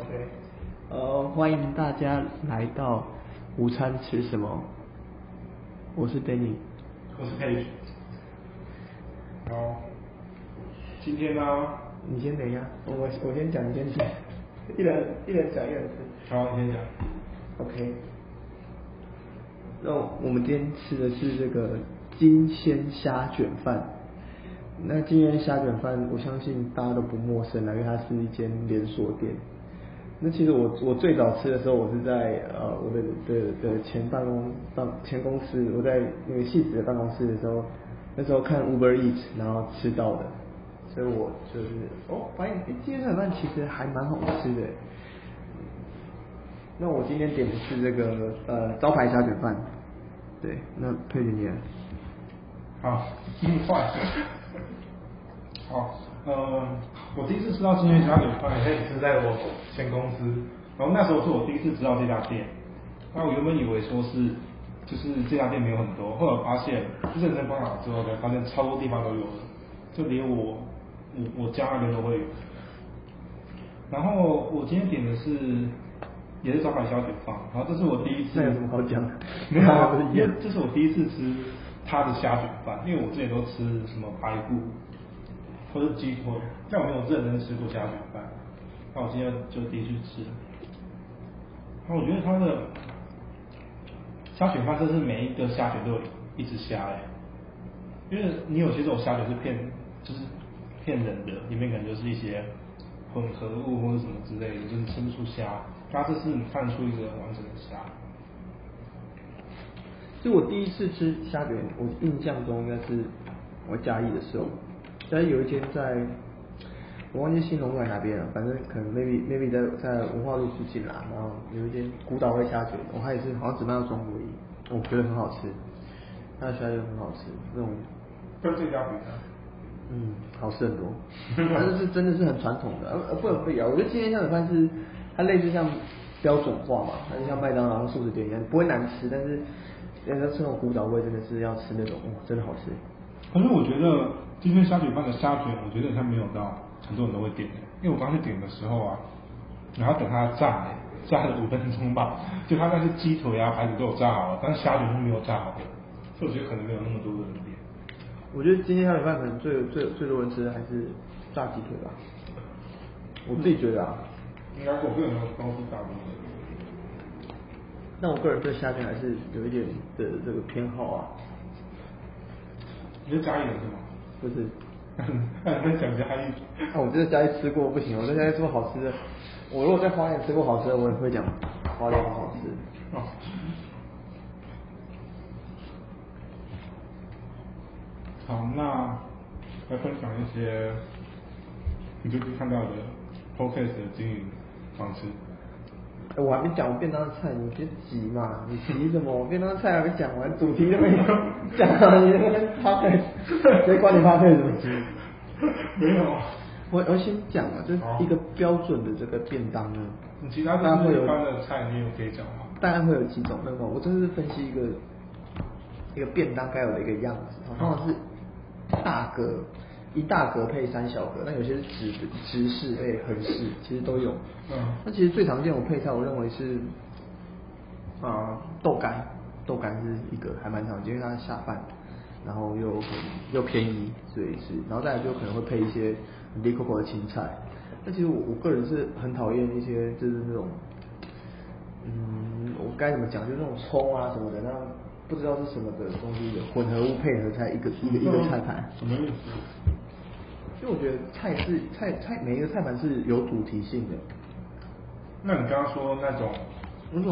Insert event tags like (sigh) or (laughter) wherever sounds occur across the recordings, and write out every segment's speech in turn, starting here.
OK，呃，欢迎大家来到午餐吃什么？我是 Danny，我是 Page。好，今天呢？你先等一下，我我先讲，你先讲，一人一人讲一人吃。好，你先讲。OK，那我们今天吃的是这个金鲜虾卷饭。那金鲜虾卷饭，我相信大家都不陌生了，因为它是一间连锁店。那其实我我最早吃的时候，我是在呃我的的的前办公办前公司，我在那个戏子的办公室的时候，那时候看 Uber Eats 然后吃到的，所以我就是哦发现今天这饭其实还蛮好吃的。那我今天点的是这个呃招牌虾卷饭，对，那佩姐你。好，这么快。(laughs) 好，呃，我第一次吃到金源虾卷饭，也是在我前公司，然后那时候是我第一次知道这家店。那我原本以为说是，就是这家店没有很多，后来发现认真观察之后才发现超多地方都有了，就连我我我家那边都会有。然后我今天点的是也是招牌虾卷饭，然后这是我第一次。那有什么好讲？(laughs) 没有，因为这是我第一次吃。他的虾卷饭，因为我之前都吃什么排骨或者鸡腿，但我没有认真吃过虾卷饭。那我今天就第一次吃。那我觉得他的虾卷饭，真是每一个虾卷都有一只虾哎。因为你有些这种虾卷是骗，就是骗人的，里面可能就是一些混合物或者什么之类的，就是吃不出虾。它这是你看出一个完整的虾。就我第一次吃虾卷，我印象中应该是我嘉义的时候，嘉义有一间在，我忘记新龙在哪边了，反正可能 maybe maybe 在在文化路附近啦，然后有一间古岛味虾卷，我还是好像只卖到中午而已，我觉得很好吃，它的虾卷很好吃，那种跟这家比呢？嗯，好吃很多，(laughs) 但是是真的是很传统的，呃不能不一样，我觉得今天虾卷饭是它类似像标准化嘛，它就像麦当劳素食店一样，不会难吃，但是。要吃那种古早味，真的是要吃那种，哇，真的好吃。可是我觉得今天虾卷饭的虾卷，我觉得它没有到很多人都会点的，因为我刚去点的时候啊，然后等它炸，炸了五分钟吧，(laughs) 就它那些鸡腿啊、排骨都有炸好了，但是虾卷是没有炸好的，所以我觉得可能没有那么多人点。我觉得今天虾卷饭可能最最最多人吃的还是炸鸡腿吧，我自己觉得啊，应该我个人都是炸鸡腿。那我个人对虾卷还是有一点的这个偏好啊。你是嘉义人是吗？不是。在讲嘉义？啊，我觉得嘉义吃过不行，我在嘉义吃过好吃的。我如果在花莲吃过好吃的，我也会讲花莲好吃。哦。好，那来分享一些你最近看到的 podcast 的经营方式。我还没讲我便当菜，你别急嘛，你急什么？我便当菜还没讲完，主题都没有讲，你那边发配，谁管你发配什么急？没有，我我先讲啊，就是一个标准的这个便当呢。你其他大概会有菜，你有可以讲吗？大概会有几种那种，我真是分析一个一个便当该有的一个样子，通常是大个。一大格配三小格，那有些是直直式配横式，其实都有。嗯。那其实最常见我配菜，我认为是啊豆干，豆干是一个还蛮常见，因为它下饭，然后又又便宜，所以是，然后再来就可能会配一些利口口的青菜。那其实我我个人是很讨厌一些就是那种，嗯，我该怎么讲，就是那种葱啊什么的，那不知道是什么的东西的混合物配合菜一个一个一个菜盘。什么意思？因为我觉得菜是菜菜每一个菜盘是有主题性的。那你刚刚说那种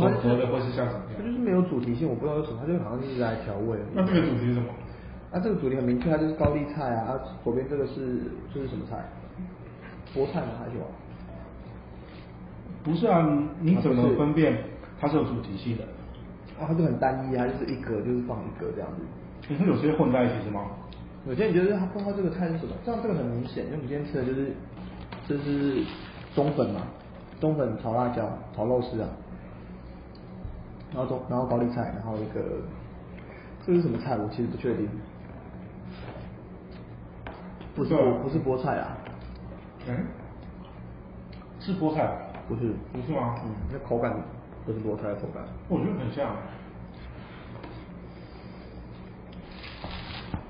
混合的会是像什么？它就是没有主题性，我不知道为什么，它就好像一直在调味。那这个主题是什么？啊，这个主题很明确，它就是高丽菜啊，啊，左边这个是这是什么菜？菠菜吗？还是什么？不是啊，你怎么分辨它是有主题性的？啊，它就很单一啊，就是一格就是放一格这样子。你是有些混在一起是吗？有些人觉得他不知道这个菜是什么，这样这个很明显，因为我们今天吃的就是这是冬粉嘛，冬粉炒辣椒炒肉丝啊，然后冬然后高丽菜，然后一个这是什么菜？我其实不确定，不是不是菠菜啊，嗯，是菠菜，不是，不是吗？嗯，那口感不是菠菜的口感。我觉得很像。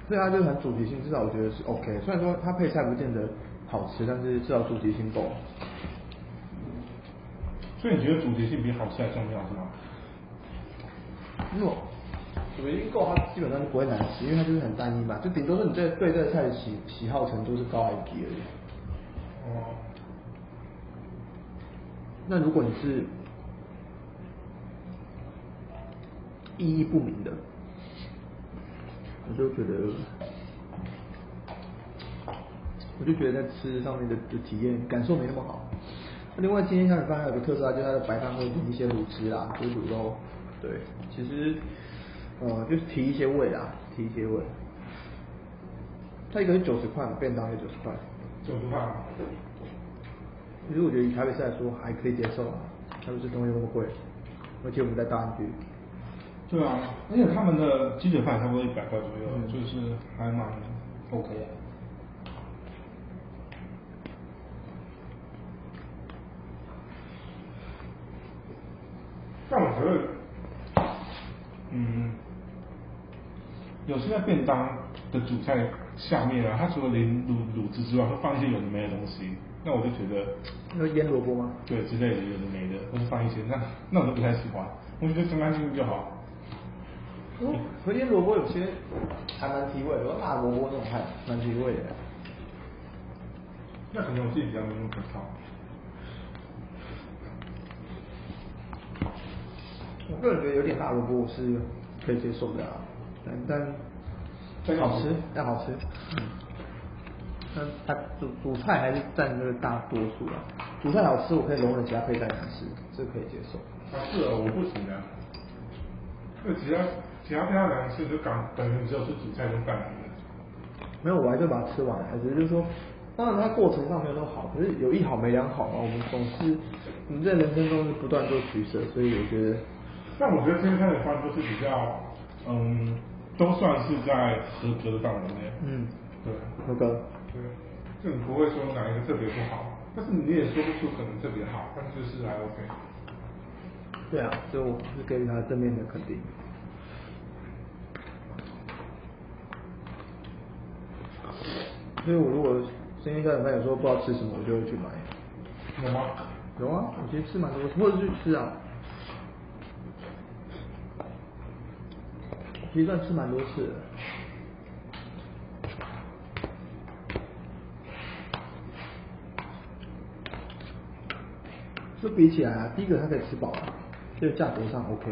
所以它就是很主题性，至少我觉得是 OK。虽然说它配菜不见得好吃，但是至少主题性够。所以你觉得主题性比好吃还重要是吗？因为主题性够，它基本上就不会难吃，因为它就是很单一嘛，就顶多是你对对这个菜的喜喜好程度是高还是低而已。哦。那如果你是意义不明的，我就觉得，我就觉得在吃上面的的体验感受没那么好。另外，今天下米饭还有个特色啊，就是它的白饭会淋一些卤汁啦，就是卤肉。对，其实呃就是提一些味啦，提一些味。它一个是九十块嘛，便当也九十块。九十块。其实我觉得以台北市来说还可以接受啊，台北市东西那么贵，而且我们在大安区。对啊，而且他们的鸡腿饭差不多一百块左右，就是还蛮 OK 的。但我觉得，嗯，有些便当的主菜下面啊，它除了淋卤卤汁之外，会放一些有的没的东西。那我就觉得，那腌萝卜吗？对，之类的有的没的，或是放一些，那那我都不太喜欢。我觉得干干净净就好。哦，和腌萝卜有些还蛮提味，有辣萝卜那种还蛮提味的。那可能我自己比较没那么好。我个人觉得有点辣萝卜我是可以接受的啊，但但好吃，但好吃。嗯。但它主主菜还是占那个大多数啊。主菜好吃，我可以容忍其他配菜难吃，这可以接受。啊，是啊，我不行啊。那其他其他配菜难吃，就感等于只有是主菜跟饭没有，我还是把它吃完。还是就是说，当然它过程上没有那么好，可是有一好没两好嘛。我们总是，我们在人生中是不断做取舍，所以我觉得。但我觉得今天的饭都是比较，嗯，都算是在合格的范围内。嗯，对，合格。对就你不会说哪一个特别不好，但是你也说不出可能特别好，但就是还 OK。对啊，所以我是给予他正面的肯定。所以我如果今天下午饭有时候不知道吃什么，我就会去买。有吗？有啊，我其实吃蛮多，或者去吃啊。其实算吃蛮多次。就比起来啊，第一个它可以吃饱啊，就价格上 OK。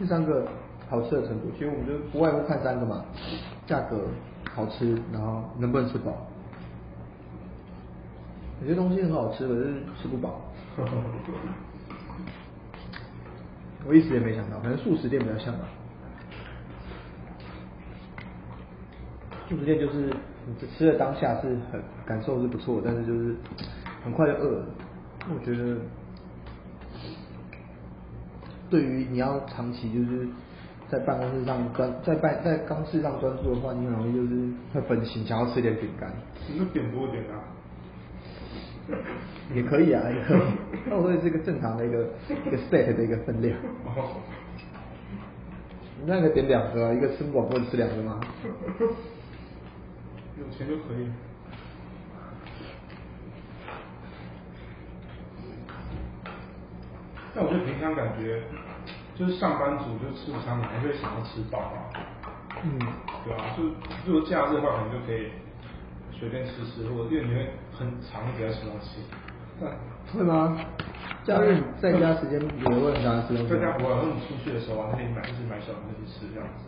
第三个好吃的程度，其实我们就不外乎看三个嘛，价格、好吃，然后能不能吃饱。有些东西很好吃，可是吃不饱。(laughs) 我一时也没想到，可能素食店比较像吧。素食店就是你吃的当下是很感受是不错，但是就是很快就饿了。我觉得。对于你要长期就是在办公室上专在办在公室上专注的话，你很容易就是会分心，想要吃点饼干。你就点多点啊。也可以啊，也可以。那我说是一个正常的一个一个 set 的一个分量。你那个点两个，一个吃不饱不能吃两个吗？有钱就可以。但我觉得平常感觉，就是上班族就吃午餐，你还会想要吃饱啊？嗯，对啊，就如果假日的话，可能就可以随便吃吃，或者因为你会很长时间吃东西。会吗？假日在家时间也会很长时间。在家不会，然后你出去的时候啊，可以买就是买小东西吃这样子。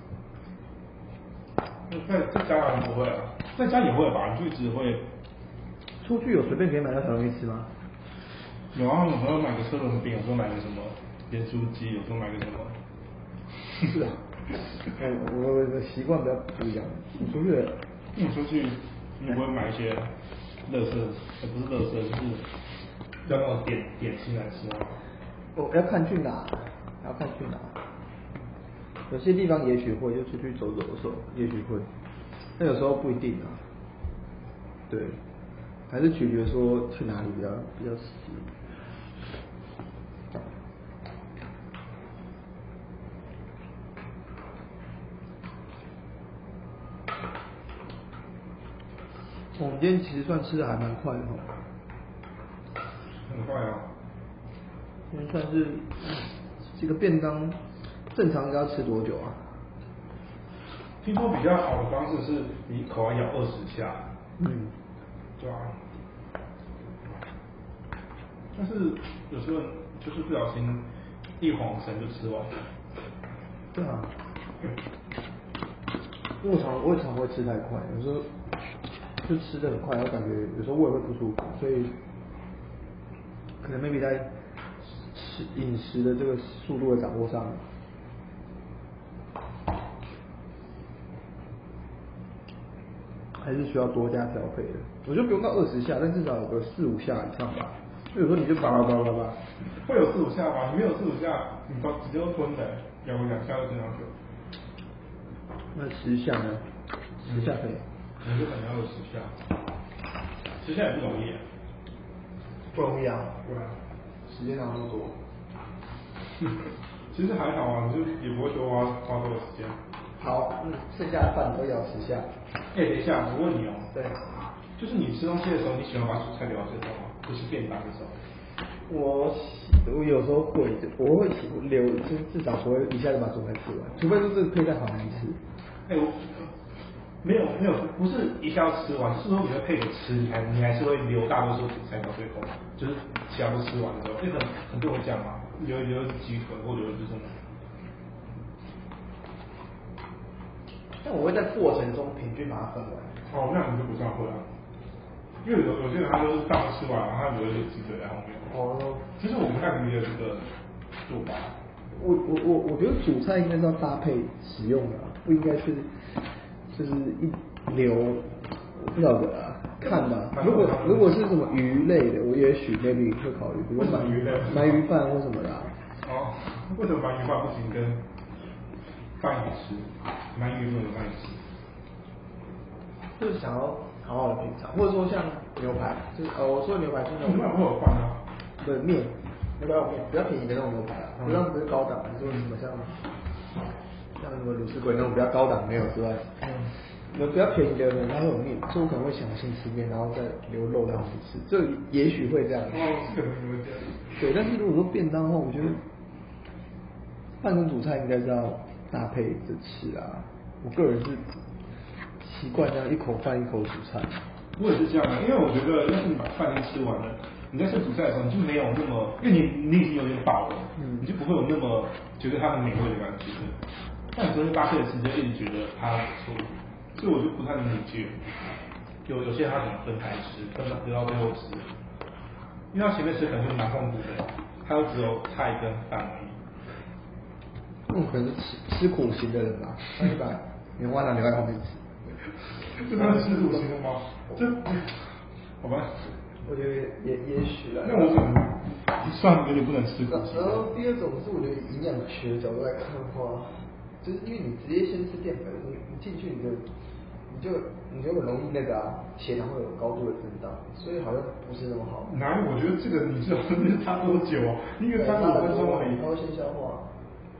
在在家好像不会啊，在家也会吧？就一直会。出去有随便可以买到小东西吃吗？有啊，有时候买个车轮饼，有时候买个什么盐酥鸡，有时候买个什么。是啊，哎，我的习惯比较不一样。你出去，你出去，你不会买一些乐色，也，不是乐色，就是要那种点点心来吃啊？我要看去哪，要看去哪。有些地方也许会，就出去走走的时候，也许会，但有时候不一定啊。对。还是取决说去哪里比较比较实际。我们今天其实算吃的还蛮快的哈，很快啊。今天算是这个便当，正常要吃多久啊？听说比较好的方式是你口要咬二十下，嗯，对啊。但是有时候就是不小心一晃神就吃完了。对啊。因为我常我也常会吃太快，有时候就吃的很快，我感觉有时候胃会不舒服，所以可能 maybe 在吃饮食的这个速度的掌握上，还是需要多加调配的。我觉得不用到二十下，但至少有个四五下以上吧。就有时候你就叭叭叭叭叭，会有四五下吗？你没有四五下，你都直接都吞的，咬个两下就这样子。那十下呢？十下可以。可能要有十下，十下也不容易啊。不容易啊。对啊。时间哪那么多？(laughs) 其实还好啊，你就也不会说花花多少时间。好，嗯，剩下的饭都要吃下。哎，等一下，我问你哦。对。就是你吃东西的时候，你喜欢把蔬菜留到最后吗？就是便当的时候。我我有时候会，我会留，就是至少不会一下子把蔬菜吃完，除非说这个配菜好难吃。哎，我没有没有，不是一下要吃完，是说你会配着吃，你还你还是会留大多数主菜到最后，就是其他都吃完的时候，因为很很多人讲嘛，留留鸡腿或留是什么。但我会在过程中平均把它分完。哦，那你就不算会啊。因为有有些人他都是大吃完，然后他留一些鸡腿在后面。哦。其实我不太理解这个做法。我我我我觉得主菜应该是要搭配使用的，不应该是就是一流，我不晓得啊，看吧。如果如果是什么鱼类的，我也许 maybe 会考虑，比如鳗鱼类、鳗鱼饭或什么的。哦，为什么鳗鱼饭不行跟饭一起吃？鳗鱼不能饭一起吃？就是想要。好好的品尝，或者说像牛排，就是呃，我说的牛排是那种牛排会有饭啊，对面，牛排有面，比较便宜的那种牛排啊，不像不是高档，你说什么像像什么卤食鬼那种比较高档没有之外，嗯，有比较便宜的呢，他会有面，所以我可能会想先吃面，然后再留肉在后面吃，这也许会这样。哦。(laughs) 对，但是如果说便当的话，我觉得饭跟主菜应该是要搭配着吃啊，我个人是。习惯这样一口饭一口主菜，我也是这样啊，因为我觉得要是你把饭都吃完了，你在吃主菜的时候你就没有那么，因为你你已经有点饱了，嗯，你就不会有那么觉得它很美味的感觉。但有时候搭配的时间一直觉得它不错，所以我就不太能理解，有有些人他喜欢分开吃，分留到最后吃，因为他前面吃可能就蛮痛苦的，他又只有菜跟饭而已。嗯，可能是吃吃苦型的人吧，他就把棉花糖留在后面吃。(laughs) 这他是吃苦型的吗？这 (laughs) 好吧，我觉得也也许啊。那我可能算有点不能吃苦型。然后第二种是我觉得营养学角度来看的话，就是因为你直接先吃淀粉，你你进去你就你就你就很容易那个啊，血糖会有高度的震荡，所以好像不是那么好。哪有？我觉得这个你知道那是差多久啊？一个三五分钟而已。它会先消化。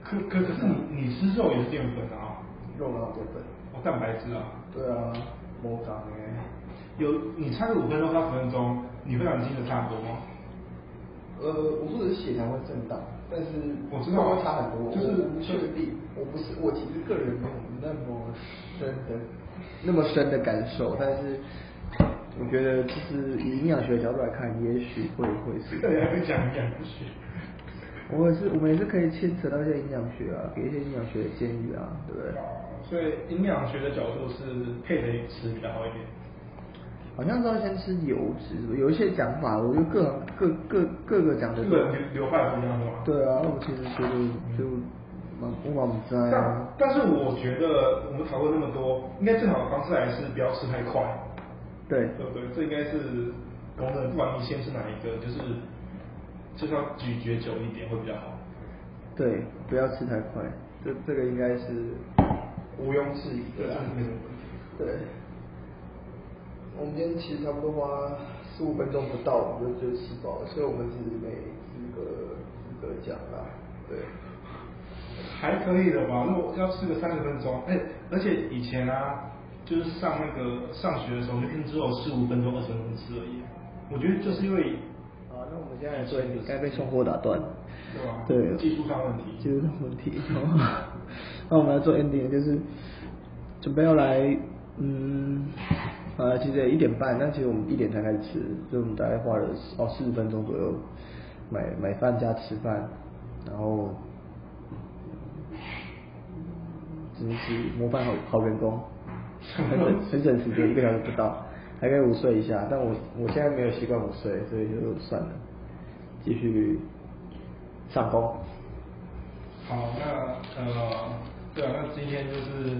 可可可是你你吃肉也是淀粉啊。肉哪有淀粉？哦蛋白质啊，对啊，模长诶，有你差个五分钟到十分钟，你会让你精神差不多吗？呃，我说的是血糖会震荡，但是我知道会差很多，就是不确定，我不是我其实个人没有那么深的那么深的感受，但是我觉得就是以营养学的角度来看，也许会会是。这里还会讲营养学。我也是，我们也是可以牵扯到一些营养学啊，给一些营养学的建议啊，对不对？所以营养学的角度是配着吃比较好一点。好像是要先吃油脂，有一些讲法，我觉得各各各各个讲的。各流流派不一样是吗？对啊，我其实觉得就蛮我蛮在。但但是我觉得我们讨论那么多，应该最好的方式还是不要吃太快。对。对不对？这应该是公认，不管你先吃哪一个，就是。就是要咀嚼久一点会比较好。对，不要吃太快，这这个应该是毋庸置疑的。对。我们今天其实差不多花十五分钟不到，我们就就吃饱了，所以我们是没资格资格讲啦。对。还可以的吧？那我要吃个三十分钟，哎，而且以前啊，就是上那个上学的时候，就只有十五分钟、二十分钟吃而已。我觉得就是因为，啊，那我们现在来做 ending，该被送货打断。对吧？对，技术上问题。技术上问题。那我们来做 ending，就是准备要来，嗯，呃，其实一点半，但其实我们一点才开始吃，所以我们大概花了哦四十分钟左右买买饭加吃饭，然后。真是模范好好员工，很省 (laughs) 很省时间，一个小时不到，还可以午睡一下。但我我现在没有习惯午睡，所以就算了，继续上工。好，那呃，对啊，那今天就是，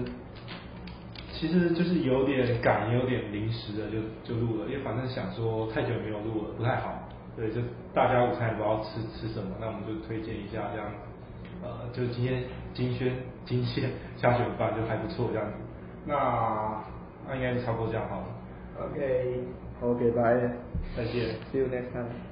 其实就是有点赶，有点临时的就就录了，因为反正想说太久没有录了不太好，对，就大家午餐也不知道吃吃什么，那我们就推荐一下这样。呃，就今天金轩金线虾卷饭就还不错这样子，那那应该是差不多这样好了。OK，OK，拜，再见，See you next time。